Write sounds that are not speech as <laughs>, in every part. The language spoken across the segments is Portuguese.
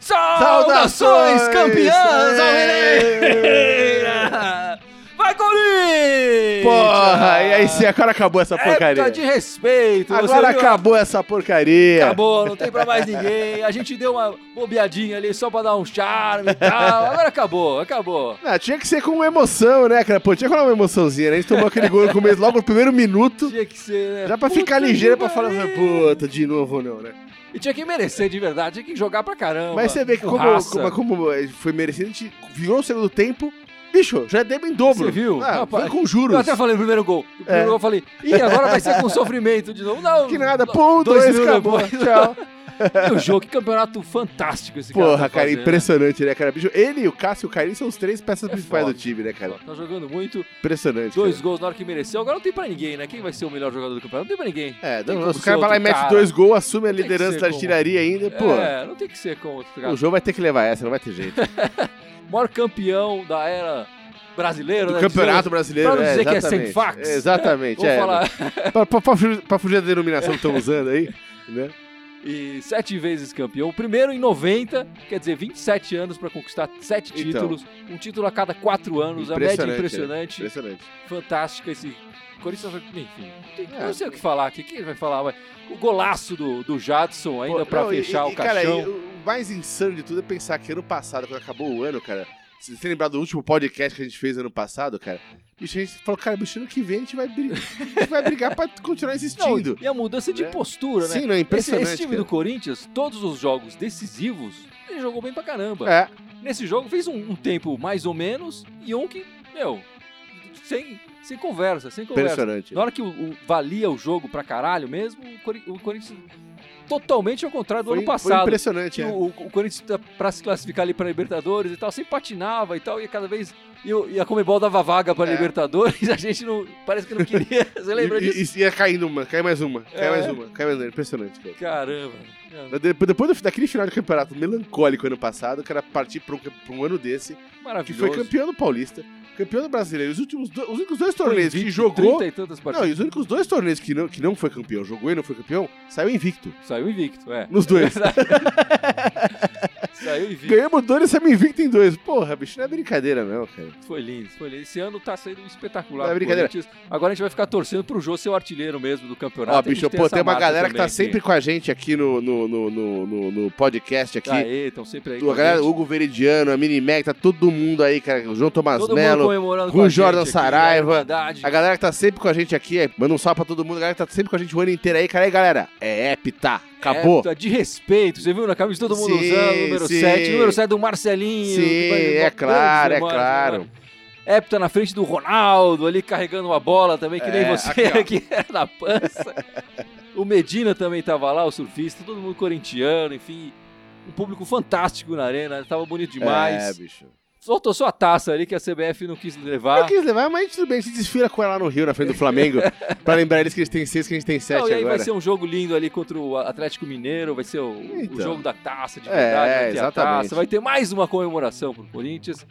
Saudações, campeãs! <laughs> Corinthians! Porra, e aí sim, agora acabou essa porcaria. Época de respeito. Agora viu? acabou essa porcaria. Acabou, não tem pra mais ninguém. A gente deu uma bobeadinha ali só pra dar um charme e tal. Agora acabou, acabou. Não, tinha que ser com emoção, né, cara? Pô, tinha que rolar uma emoçãozinha, né? A gente tomou aquele gol no começo, logo no primeiro minuto. Tinha que ser, né? Já pra Puta ficar ligeiro pra falar, puta, de novo não, né? E tinha que merecer de verdade, tinha que jogar pra caramba. Mas você vê que com como, como, como foi merecido, a gente virou o segundo tempo. Bicho, já deu em dobro. Você viu? Ah, Rapaz, foi com juros. Eu até falei no primeiro gol. No primeiro É. gol eu falei, ih, agora vai ser com <laughs> sofrimento de novo. Não, Que nada, pum, dois dois, acabou, depois. tchau. <laughs> O jogo, que campeonato fantástico esse cara Porra, tá cara, fazendo, impressionante, né, cara? Bicho, ele, o Cássio e o Carinho são os três peças É principais foda. do time, né, cara? Tá jogando muito, Impressionante. dois cara. gols na hora que mereceu. Agora não tem pra ninguém, né? Quem vai ser o melhor jogador do campeonato? Não tem pra ninguém. É, não, os ser caras vai lá e mete cara. dois gols, assume a liderança da artilharia ainda, pô. É, não tem que ser como outro cara. O jogo vai ter que levar essa, não vai ter jeito. <laughs> maior campeão da era brasileira, Do né? campeonato brasileiro, pra não é, dizer que é sem fax. Exatamente, é. falar. Pra, pra- pra fugir da denominação que estão usando aí, <laughs> né? E sete vezes campeão. O primeiro em 90, quer dizer, 27 anos pra conquistar sete Então. títulos. Um título a cada quatro anos. A média impressionante. Impressionante. Fantástica esse. Corinthians, enfim, É. não sei o que falar aqui. Quem vai falar? Mas o golaço do, do Jadson ainda e- fechar e, o cara, caixão. e o mais insano de tudo é pensar que ano passado, quando acabou o ano, cara, se você lembrar do último podcast que a gente fez ano passado, cara, bicho, a gente falou, cara, bicho, ano que vem a gente vai, bri- <laughs> a gente vai brigar pra continuar Não, existindo. e a mudança de Né? postura, né? Sim, não é Esse, impressionante. esse time cara. do Corinthians, todos os jogos decisivos, ele jogou bem pra caramba. É, Nesse jogo fez um, um tempo mais ou menos e um que, meu, sem, sem conversa, sem conversa. impressionante. Na hora que o, o- valia o jogo pra caralho mesmo, o, Cori- o Corinthians totalmente ao contrário do Foi, ano foi passado. impressionante, Que é. o, o Corinthians, pra se classificar ali pra Libertadores e tal, sempre patinava e tal, e cada vez. E, e a Comebol dava vaga pra É. Libertadores, <laughs> a gente não. Parece que não queria. <laughs> Você lembra E, disso? e, ia caindo uma, cai mais uma, cai É. mais uma, cai mais uma. Impressionante, cara. Caramba. Depois daquele final de campeonato melancólico ano passado, eu quero partir pra um, pra um ano desse, que Maravilhoso. foi campeão do Paulista, campeão do Brasileiro. Os últimos os únicos dois torneios que invicto, jogou. 30 e tantas Não, e os únicos dois torneios que não, que não foi campeão, jogou e não foi campeão, saiu invicto. Saiu invicto, é. Nos dois. <laughs> Saiu invicto. Ganhamos dois e saímos invicto em dois. Porra, bicho, não é brincadeira, não, cara. Foi lindo, foi lindo. Esse ano tá sendo espetacular. Não é brincadeira. Agora a gente vai ficar torcendo pro Jô ser o artilheiro mesmo do campeonato. Ó, bicho, pô, tem uma galera que tá também sempre com a gente aqui no, no, no, no, no- podcast aqui. Aê, estão sempre aí. a galera. Hugo Veridiano, a Minimag, tá todo mundo aí, cara. O João com o Jordan aqui, Saraiva, a Irmandade. A galera que tá sempre com a gente aqui, é, manda um salve pra todo mundo. A galera que tá sempre com a gente o ano inteiro aí, cara. Aí, galera, é Epita. Acabou. É, tá de respeito, você viu na camisa todo mundo Sim, usando, número sim. 7, número 7 do Marcelinho. Sim, vai- é claro, é claro. demais. Hepta na frente do Ronaldo, ali carregando uma bola também, que nem É, você aqui, ó. <laughs> aqui na pança. o Medina também tava lá, o surfista, todo mundo corintiano, enfim. Um público fantástico na arena, tava bonito demais. É, bicho. Faltou só a taça ali que a CBF não quis levar. quis levar, mas tudo bem, a gente desfila com ela lá no Rio, na frente do Flamengo, <laughs> pra lembrar eles que eles têm seis, que a gente tem sete Não, e aí agora. vai ser um jogo lindo ali contra o Atlético Mineiro, vai ser o, o Então. jogo da taça de É, verdade, vai ter a exatamente. taça, vai ter mais uma comemoração pro Corinthians.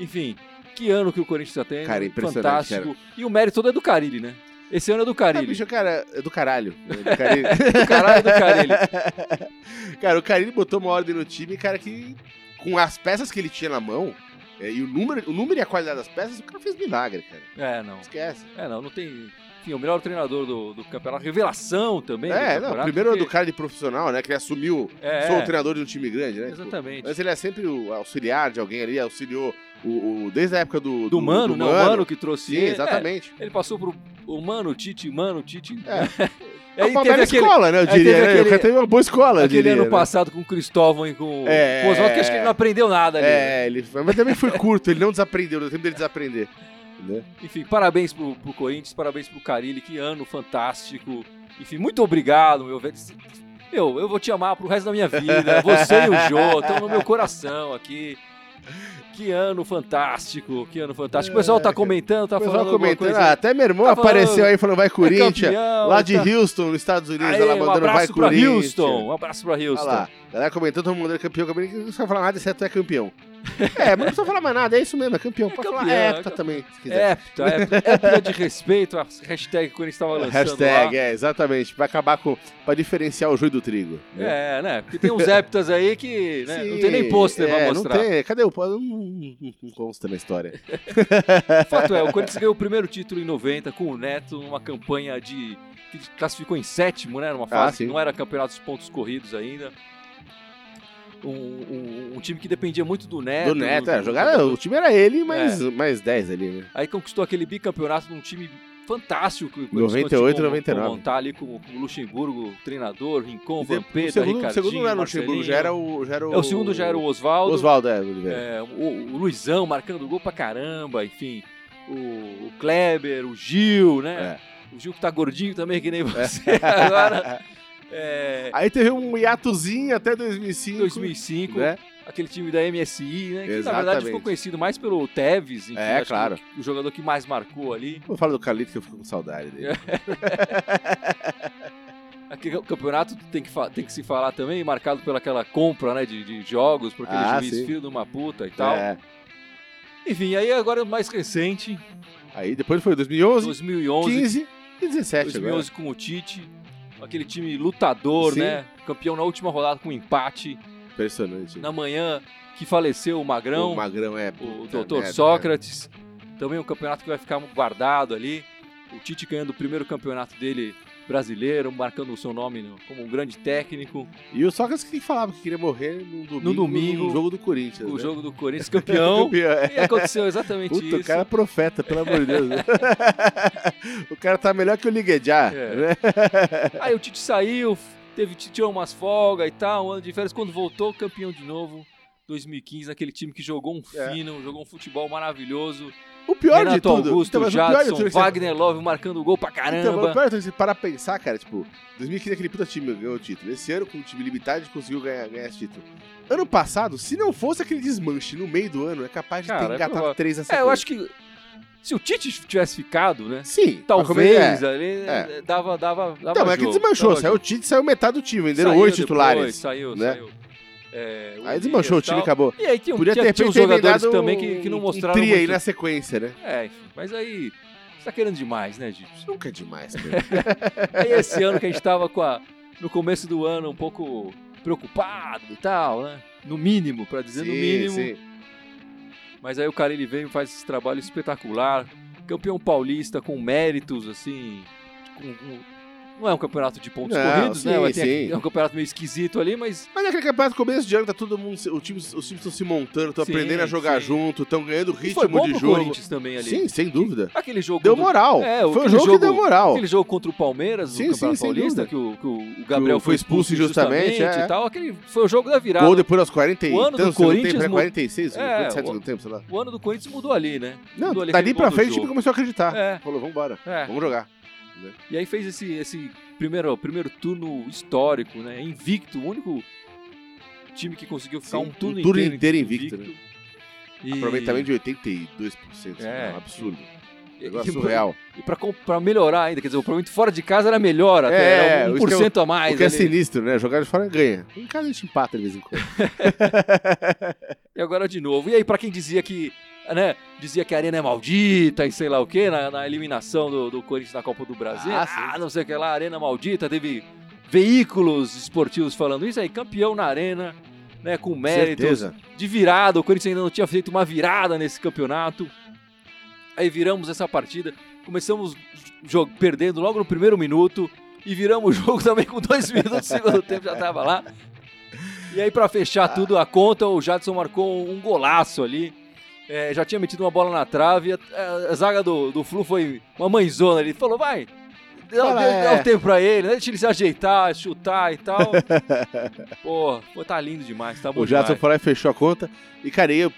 Enfim, que ano que o Corinthians tá tendo. Cara, impressionante, Fantástico. E o mérito todo é do Carilli, né? Esse ano é do Carilli. bicho, cara, é do caralho. <laughs> É do Carilli. do caralho é do Carilli. <laughs> cara, o Carilli botou uma ordem no time, cara, que com as peças que ele tinha na mão, é, e o número, o número e a qualidade das peças, o cara fez milagre, cara. É, não. Esquece. É, não, não tem. Enfim, o melhor treinador do, do campeonato. Revelação também. do É, não, primeiro é do porque- cara de profissional, né, que ele assumiu, É, sou o é, treinador de um time grande, né? tipo, Exatamente. Mas ele é sempre o auxiliar de alguém ali, auxiliou o, o- desde a época do... Do, Mano, né? O Mano que trouxe Sim, ele. exatamente. É, ele passou pro o Mano, Tite, Mano, Tite. É. <laughs> Aí é uma bela aquele, escola, né, eu aí diria, teve né? aquele- cara teve uma boa escola, eu aquele diria, ano né? passado com o Cristóvão e com É. o Oswaldo, que acho que ele não aprendeu nada ali. né? É, ele, mas também foi curto, ele não desaprendeu, deu tempo dele desaprender. Né? Enfim, parabéns pro, pro Corinthians, parabéns pro Carilli, que ano fantástico. Enfim, muito obrigado, meu velho. Meu, eu vou te amar pro resto da minha vida. Você e o Jô estão no meu coração aqui. Que ano fantástico, que ano fantástico. O pessoal tá comentando, tá falando comentando, ah, até meu irmão Tá apareceu falando, aí falando vai é Corinthians. campeão, lá de tá- Houston, nos Estados Unidos, Aê, ela um mandando vai abraço pra Corinthians. Houston, um abraço pra Houston. Olha lá. Galera comentando, todo mundo mandando campeão, campeão, não precisa falar nada, exceto é campeão. é, mas não precisa falar mais nada, é isso mesmo, é campeão. É Pode campeão, falar é hepta também, se quiser. Hepta, hepta, hepta de respeito, a hashtag que o Corinthians estava lançando Hashtag, lá. é, exatamente. Vai acabar com. Pra diferenciar o joio do trigo. né? É, né? Porque tem uns heptas aí que né, não Sim, tem nem pôster é, pra mostrar. Não tem. Cadê o. Não, não, não consta na história. <laughs> Fato é, o Corinthians ganhou o primeiro título em 90 com o Neto numa campanha de. que classificou em sétimo, né? Numa fase Ah, sim. que não era campeonato dos pontos corridos ainda. Um, um- um time que dependia muito do Neto. do Neto, do- é. do o time era ele, mais, É. mais 10 ali, né? Aí conquistou aquele bicampeonato num time fantástico. que o Corinthians 98 conseguiu 99. montar ali com, com o Luxemburgo, treinador, Rincon, E de- Vampeta, o segundo, o Ricardinho, segundo não era o Luxemburgo, já era o. Já era o, É, o segundo já era o Oswaldo. Oswaldo, é. É, o, o Luizão marcando gol pra caramba, enfim. O, o Kleber, o Gil, né? O Gil que tá gordinho também, que nem você <laughs> agora. <laughs> É, Aí teve um hiatozinho até 2005. 2005, Né? aquele time da MSI, né? Que na verdade Exatamente. ficou conhecido mais pelo Tevez, enfim, É, claro. o, jogador que mais marcou ali. Vou falar do Carlito que eu fico com saudade dele. <laughs> Aquele campeonato tem que, tem que se falar também, marcado pelaquela compra né, de, de jogos, por aquele Ah, juiz sim. filho de uma puta e tal. É. Enfim, aí agora mais recente, Aí depois foi 2011, 2011, 15 e 17 2011 com o Tite, aquele time lutador, Sim. né? Campeão na última rodada com empate. agora. Impressionante. Na manhã que faleceu o Magrão, O Magrão é. o doutor merda, Sócrates. Também um campeonato que vai ficar guardado ali. O Tite ganhando o primeiro campeonato dele brasileiro, marcando o seu nome no- como um grande técnico. né? E o Sócrates que falava que queria morrer no domingo, No domingo, no jogo do Corinthians. O né? jogo do Corinthians <laughs> campeão. Campeão, é. e aconteceu exatamente Puta, isso. o cara é profeta, pelo amor de Deus. <laughs> o cara tá melhor que o Liguejá. É. né? <laughs> Aí o Tite saiu, teve, tirou umas folgas e tal, um ano de férias. Quando voltou, campeão de novo. 2015, aquele time que jogou um É. fino, jogou um futebol maravilhoso. O pior de Renato tudo. Augusto, então, mas o pior de Jadson, tudo é Wagner Love marcando gol pra Então, caramba. o pior de tudo é pra pensar, cara, tipo, 2015 aquele puta time ganhou o título. Esse ano, com o time limitado, a gente conseguiu ganhar, ganhar esse título. Ano passado, se não fosse aquele desmanche no meio do ano, é capaz de Cara, ter é engatado provável. três nessa é, eu acho que se o Tite tivesse ficado, né? Sim. Talvez É. ali É. dava, dava, dava Então, mas é que jogo, desmanchou. Saiu o jogo. Tite, saiu metade do time. Venderam oito depois, titulares. Saiu, né? saiu. É, o Aí desmanchou, o e time tal. acabou. E aí tinha, Podia tinha, ter tinha uns jogadores também que, que não mostraram um tri aí muito. na sequência, né? É, enfim, mas aí você tá querendo demais, né, Gibson? Nunca é demais, cara. <laughs> Aí esse ano que a gente tava com a, no começo do ano um pouco preocupado e tal, né? No mínimo, pra dizer no Sim, mínimo. sim. Mas aí o cara ele vem e faz esse trabalho espetacular. Campeão paulista com méritos, assim. com- com- não é um campeonato de pontos Não, corridos, sim, né? Sim. aqui- é um campeonato meio esquisito ali, mas Mas naquele campeonato começo de ano tá todo mundo. O time, os times estão se montando, estão aprendendo a jogar sim. junto, estão ganhando e ritmo foi bom de pro jogo. Corinthians também ali. Sim, sem dúvida. Aquele jogo Deu moral. É, Foi um aquele jogo, que jogo- deu moral. Aquele jogo contra o Palmeiras, Sim, no Campeonato Paulista, que o, que o- o Gabriel Que foi expulso injustamente, é. e tal. Aquele foi o jogo da virada. Gol depois aos 40 e O tantos Corinthians tempo, né? mu- 46, É, 47 o- segundo tempo, sei lá. O ano do Corinthians mudou ali, né? Não, mudou ali dali aquele pra frente o time jogo. começou a acreditar. É. Falou, vambora, É. vamos jogar. E aí fez esse, esse primeiro, primeiro turno histórico, né? Invicto, o único time que conseguiu ficar Sim, um turno, um turno inteiro, inteiro invicto, né? E, Aproveitamento de 82%, É. é um absurdo. Negócio e- surreal. E pra, pra melhorar ainda, quer dizer, o aproveitamento fora de casa era melhor até, É, era o que é 1% a mais. o que é sinistro, né? Jogar de fora ganha. Em casa a gente empata de vez em quando. <laughs> E agora de novo. E aí, pra quem dizia que. Né, dizia que a arena é maldita e sei lá o que, na, na eliminação do, do Corinthians na Copa do Brasil. Ah, Ah, não sei o que lá, arena maldita, teve veículos esportivos falando isso aí, campeão na arena, né, com méritos, Certeza. de virada. O Corinthians ainda não tinha feito uma virada nesse campeonato. Aí viramos essa partida, começamos perdendo logo no primeiro minuto e viramos o jogo <laughs> também com dois minutos do segundo tempo, já tava lá. E aí, pra fechar tudo a conta, o Jadson marcou um golaço ali. É, já tinha metido uma bola na trave. A, a zaga do, do Flu foi uma mãezona ali. Falou, vai, dá, Fala, é. dá um tempo pra ele, deixa ele se ajeitar, chutar e tal. <laughs> Pô, pô, tá lindo demais, tá bom O demais. foi lá e fechou a conta. E, cara, eu-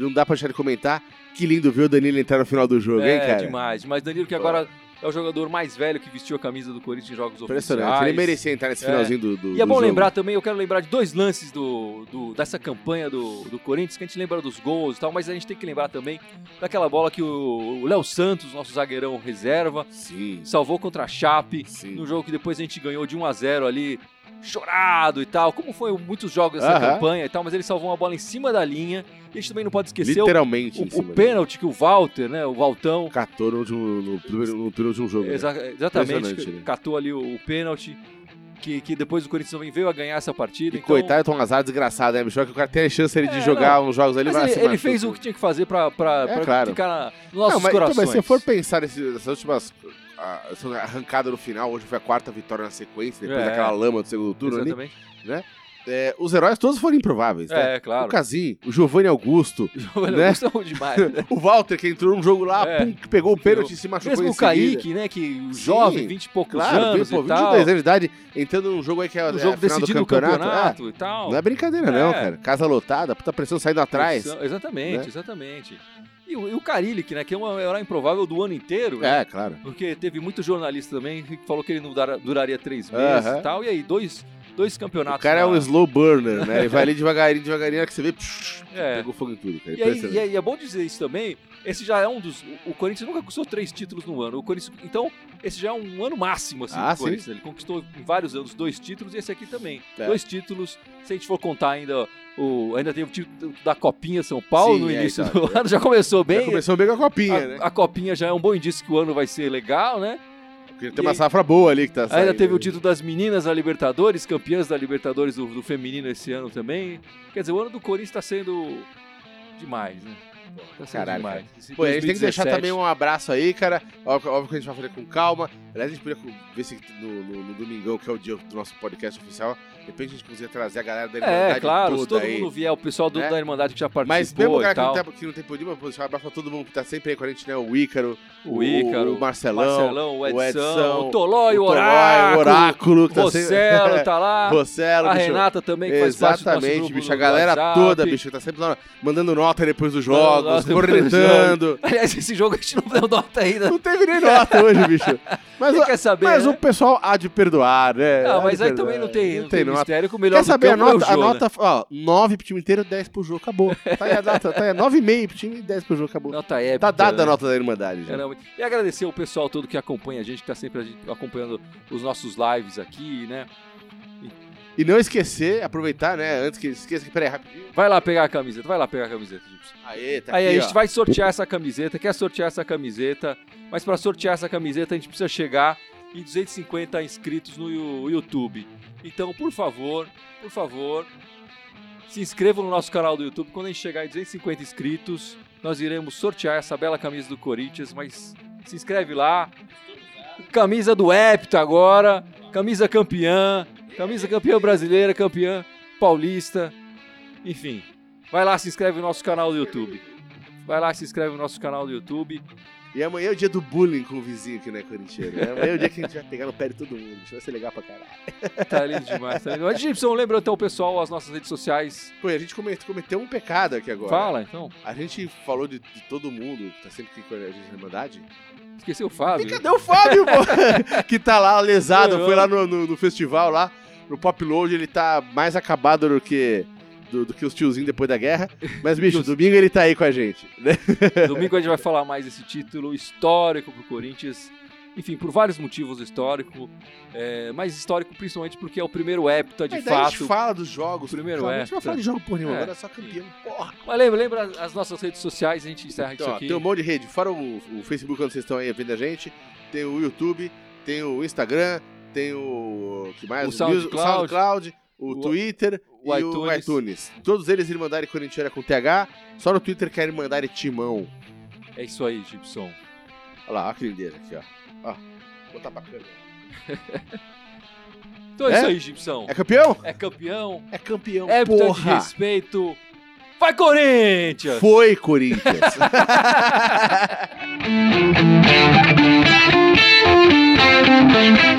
não dá pra deixar de comentar. Que lindo ver o Danilo entrar no final do jogo, hein, É, cara? demais. Mas Danilo, que agora é o jogador mais velho que vestiu a camisa do Corinthians em jogos Impressionante. oficiais. Ele merecia entrar nesse É. finalzinho do, do E é bom lembrar também, eu quero lembrar de dois lances do, do- dessa campanha do, do Corinthians, que a gente lembra dos gols e tal, mas a gente tem que lembrar também daquela bola que o Léo Santos, nosso zagueirão reserva, Sim. salvou contra a Chape, Sim. no jogo que depois a gente ganhou de 1 a 0 ali, chorado e tal, como foi muitos jogos dessa Aham. campanha e tal, mas ele salvou uma bola em cima da linha. E a gente também não pode esquecer o, Literalmente o, o dele. pênalti que o Walter, né, o Valtão, Catou no, no, primeiro- no primeiro de um jogo. né? exa- exatamente, Impressionante, né? catou ali o, o pênalti, que, que depois o Corinthians também veio a ganhar essa partida. E então- coitado, Tom Azar desgraçado, né, bicho? Que o cara tem a chance ele de É, jogar uns jogos ali, Mas vai ele, ele fez o que tinha que fazer pra, pra, É, pra claro. ficar na- nos nossos Não, mas, então, corações. mas se você for pensar nesse- nessas últimas. a- essa arrancada no final, hoje foi a quarta vitória na sequência, depois É. daquela lama do segundo turno ali. Exatamente. É, os heróis todos foram improváveis, né? É, claro. O Casim, o Giovanni Augusto, <laughs> Ele né? gostou demais. né? <laughs> o Walter, que entrou num jogo lá, É. pum, que pegou o pênalti e se machucou Mesmo o seguida. Kaique, né? Que o jovem, 20 e poucos Claro, anos e 22 tal. anos de idade, entrando num jogo aí que é, O é jogo final do o campeonato. campeonato, é. e tal. Não é brincadeira, não, É. cara. Casa lotada, puta pressão saindo atrás. Exa- Exatamente, né? exatamente. E o, e o Carillic, né? Que é uma herói improvável do ano inteiro, né? É, claro. Porque teve muito jornalista também que falou que ele não dura- duraria três meses Aham. e tal. E aí, dois, dois campeonatos. O cara é na- um slow burner, né? Ele vai ali devagarinho, devagarinho, que você vê, psh, <laughs> É. pegou fogo em tudo, cara. E, aí, e aí é bom dizer isso também. Esse já é um dos. O Corinthians nunca conquistou três títulos no ano. O Corinthians, então, esse já é um ano máximo, assim, Ah, do Corinthians. Ele conquistou em vários anos dois títulos e esse aqui também. É. Dois títulos. Se a gente for contar ainda. O, ainda tem o título da Copinha São Paulo Sim, no é, início então. do ano. Já começou bem. Já começou bem com a copinha, a, né? a Copinha já é um bom indício que o ano vai ser legal, né? Porque e tem uma safra boa ali que tá saindo. Ainda teve o título das meninas da Libertadores, campeãs da Libertadores do, do feminino esse ano também. Quer dizer, o ano do Corinthians tá sendo demais, né? Tá sendo Caralho, demais. Esse Pô, a gente tem que deixar 2017. também um abraço aí, cara. Óbvio, óbvio que a gente vai fazer com calma. Aliás, a gente podia ver se no, no, no domingão, que é o dia do nosso podcast oficial, de repente a gente conseguia trazer a galera da Irmandade É, claro, se todo aí. mundo vier, o pessoal do, né? da Irmandade que já participou Mas mesmo o cara que não, que não tem podido, mas deixar um abraço pra todo mundo que tá sempre aí com a gente, né? O Ícaro, O Ícaro, o Marcelão, Marcelão, o Edson, o Edson, o Toló e o Oráculo, o Oráculo, que tá Rossello sempre... tá lá, <laughs> Rossello, a bicho. Renata também, que faz parte do Exatamente, bicho. A galera WhatsApp. toda, bicho, que tá sempre lá mandando nota depois dos jogos, <laughs> cornetando. Aliás, esse jogo a gente não deu nota ainda. Não teve nem nota hoje, bicho. <laughs> Mas, Quem quer saber, mas né? o pessoal há de perdoar, né? Não, mas aí perdoar. também não tem, não tem, nota. mistério, que o melhor Quer saber a campo é nota? A Jô, né? nota, ó, 9 pro time inteiro, 10 pro jogo, acabou. Tá aí a nota, tá aí, 9,5 pro time e 10 pro jogo, acabou. Nota épica. Tá dada né? a nota da Irmandade, já. Caramba. E agradecer o pessoal todo que acompanha a gente, que tá sempre acompanhando os nossos lives aqui, né? E não esquecer, aproveitar, né, antes que esqueça que, peraí, rapidinho. Vai lá pegar a camiseta, vai lá pegar a camiseta, Gibson. Aê, tá Aí aqui, a gente ó. vai sortear essa camiseta, quer sortear essa camiseta, mas para sortear essa camiseta a gente precisa chegar em 250 inscritos no YouTube. Então, por favor, por favor, se inscrevam no nosso canal do YouTube. Quando a gente chegar em 250 inscritos, nós iremos sortear essa bela camisa do Corinthians, mas se inscreve lá. Camisa do Hepta agora, camisa campeã, camisa campeã brasileira, campeã paulista, enfim. Vai lá, se inscreve no nosso canal do YouTube. Vai lá, se inscreve no nosso canal do YouTube. E amanhã é o dia do bullying com o vizinho que não é corintiano. Né? Amanhã é o dia que a gente vai pegar no pé de todo mundo. Isso vai ser legal pra caralho. Tá lindo demais. Tá lindo. Mas, Gibson, lembra então o pessoal as nossas redes sociais. Pô, a gente come- cometeu um pecado aqui agora. Fala, então. A gente falou de, de todo mundo tá sempre aqui com a gente na Irmandade. Esqueceu o Fábio. E cadê o Fábio, pô? <laughs> que tá lá lesado, foi lá no, no- no festival lá, no Pop Load, ele tá mais acabado do que, do, do que os tiozinhos depois da guerra. Mas, bicho, domingo ele tá aí com a gente. Né? <laughs> Domingo a gente vai falar mais desse título histórico pro Corinthians. Enfim, por vários motivos histórico. é, mas histórico principalmente porque é o primeiro hepta de Aí daí a gente fato. fala dos jogos. Primeiro A gente vai falar de jogo por nenhum, é. agora é só campeão. Porra. Mas lembra, lembra as nossas redes sociais, a gente encerra Então, isso ó, aqui. tem um monte de rede. Fora o, o Facebook, onde vocês estão aí vendo a gente. Tem o YouTube, tem o Instagram, tem o. que mais? O SoundCloud, o, SoundCloud, o, Twitter o e iTunes. o iTunes. Todos eles mandarem Corinthians com TH, só no Twitter querem é Irmandade Timão. É isso aí, Gibson. Olha lá, olha que lindeira aqui, ó. ó botar pra <laughs> então é, é, isso aí, Gibson. É campeão? É campeão. É campeão, é porra. respeito. Vai, Corinthians! Foi, Corinthians. <laughs>